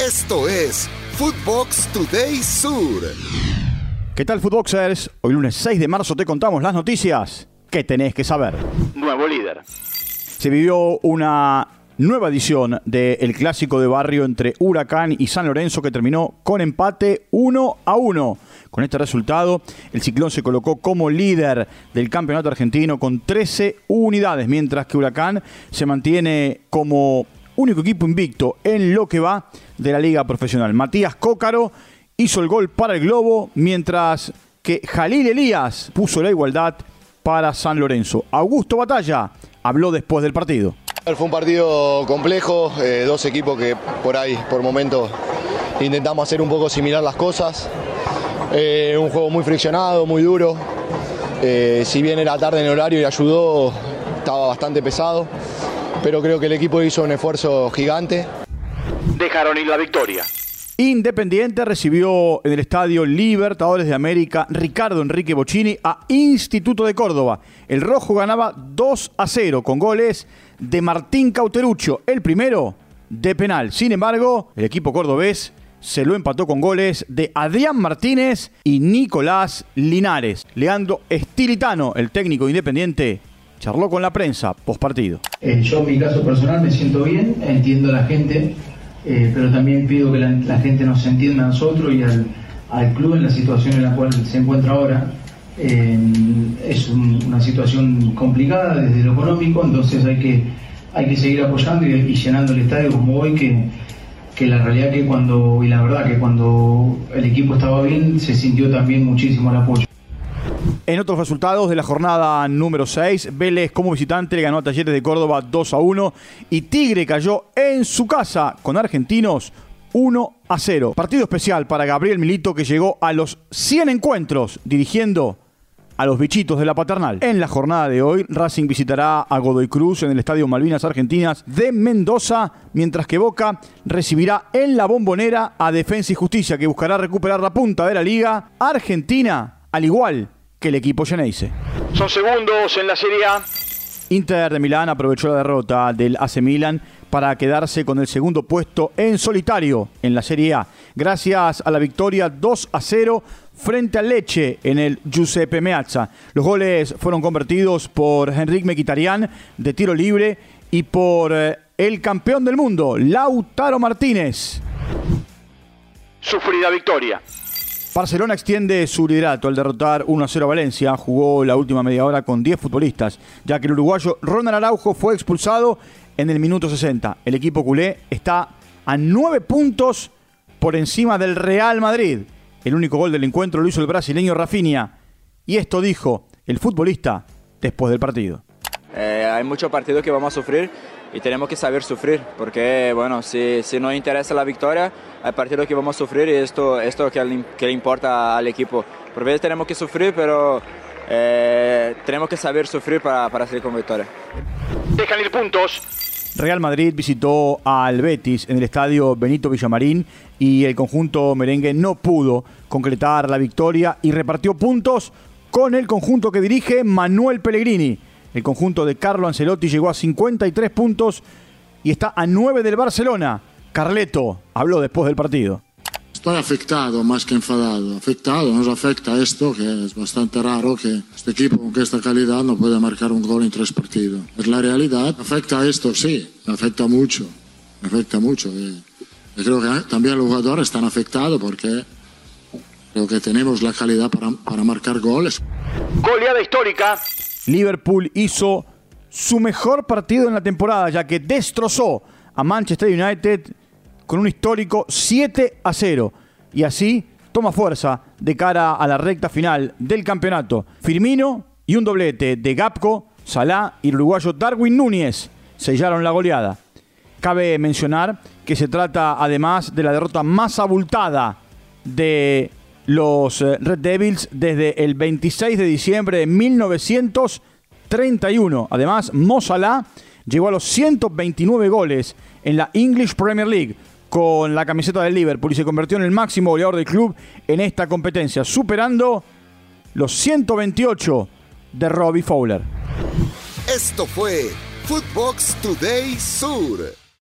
Esto es Footbox Today Sur. ¿Qué tal, Footboxers? Hoy lunes 6 de marzo te contamos las noticias que tenés que saber. Nuevo líder. Se vivió una nueva edición del clásico de barrio entre Huracán y San Lorenzo que terminó con empate 1 a 1. Con este resultado, el Ciclón se colocó como líder del campeonato argentino con 13 unidades, mientras que Huracán se mantiene como único equipo invicto en lo que va de la liga profesional. Matías Cócaro hizo el gol para el Globo, mientras que Jalil Elías puso la igualdad para San Lorenzo. Augusto Batalla habló después del partido. Fue un partido complejo, eh, dos equipos que por ahí, por momentos, intentamos hacer un poco similar las cosas. Eh, un juego muy friccionado, muy duro. Eh, si bien era tarde en el horario y ayudó, estaba bastante pesado. Pero creo que el equipo hizo un esfuerzo gigante. Dejaron ir la victoria. Independiente recibió en el estadio Libertadores de América Ricardo Enrique Bocini a Instituto de Córdoba. El rojo ganaba 2 a 0 con goles de Martín Cauterucho, el primero de penal. Sin embargo, el equipo cordobés se lo empató con goles de Adrián Martínez y Nicolás Linares. Leandro Estilitano, el técnico independiente, charló con la prensa post partido. Eh, yo en mi caso personal me siento bien, entiendo a la gente eh, pero también pido que la, gente nos entienda a nosotros y al, club en la situación en la cual se encuentra ahora. Eh, es una situación complicada desde lo económico, entonces hay que, hay que seguir apoyando y, llenando el estadio como hoy, que, que la realidad que cuando, y la verdad que cuando el equipo estaba bien, se sintió también muchísimo el apoyo. En otros resultados de la jornada número 6, Vélez como visitante le ganó a Talleres de Córdoba 2 a 1 y Tigre cayó en su casa con Argentinos 1 a 0. Partido especial para Gabriel Milito que llegó a los 100 encuentros dirigiendo a los bichitos de la paternal. En la jornada de hoy, Racing visitará a Godoy Cruz en el Estadio Malvinas Argentinas de Mendoza, mientras que Boca recibirá en la bombonera a Defensa y Justicia, que buscará recuperar la punta de la liga. Argentina, al igual que el equipo Geneise. Son segundos en la Serie A. Inter de Milán aprovechó la derrota del AC Milan para quedarse con el segundo puesto en solitario en la Serie A, gracias a la victoria 2 a 0 frente al Leche en el Giuseppe Meazza. Los goles fueron convertidos por Enrique Mequitarian de tiro libre y por eh, el campeón del mundo, Lautaro Martínez. Sufrida victoria. Barcelona extiende su liderato al derrotar 1-0 a Valencia. Jugó la última media hora con 10 futbolistas, ya que el uruguayo Ronald Araujo fue expulsado en el minuto 60. El equipo culé está a 9 puntos por encima del Real Madrid. El único gol del encuentro lo hizo el brasileño Rafinha. Y esto dijo el futbolista después del partido. Eh, hay muchos partidos que vamos a sufrir y tenemos que saber sufrir, porque bueno, si, si nos interesa la victoria, hay partidos que vamos a sufrir y esto, esto que, que le importa al equipo. Por veces tenemos que sufrir, pero eh, tenemos que saber sufrir para, para salir con victoria. Dejan ir puntos. Real Madrid visitó al Betis en el estadio Benito Villamarín y el conjunto merengue no pudo concretar la victoria y repartió puntos con el conjunto que dirige Manuel Pellegrini. El conjunto de Carlo Ancelotti llegó a 53 puntos y está a 9 del Barcelona. Carleto habló después del partido. Estoy afectado más que enfadado. Afectado, nos afecta esto, que es bastante raro que este equipo con esta calidad no pueda marcar un gol en tres partidos. Es la realidad. Afecta esto, sí, afecta mucho. Afecta mucho. Y creo que también los jugadores están afectados porque creo que tenemos la calidad para, para marcar goles. Goleada histórica. Liverpool hizo su mejor partido en la temporada, ya que destrozó a Manchester United con un histórico 7 a 0. Y así toma fuerza de cara a la recta final del campeonato. Firmino y un doblete de Gapco, Salah y el uruguayo Darwin Núñez sellaron la goleada. Cabe mencionar que se trata además de la derrota más abultada de los eh, Red Devils desde el 26 de diciembre de 1931. Además, Mo Salah llegó a los 129 goles en la English Premier League con la camiseta del Liverpool y se convirtió en el máximo goleador del club en esta competencia, superando los 128 de Robbie Fowler. Esto fue Footbox Today Sur.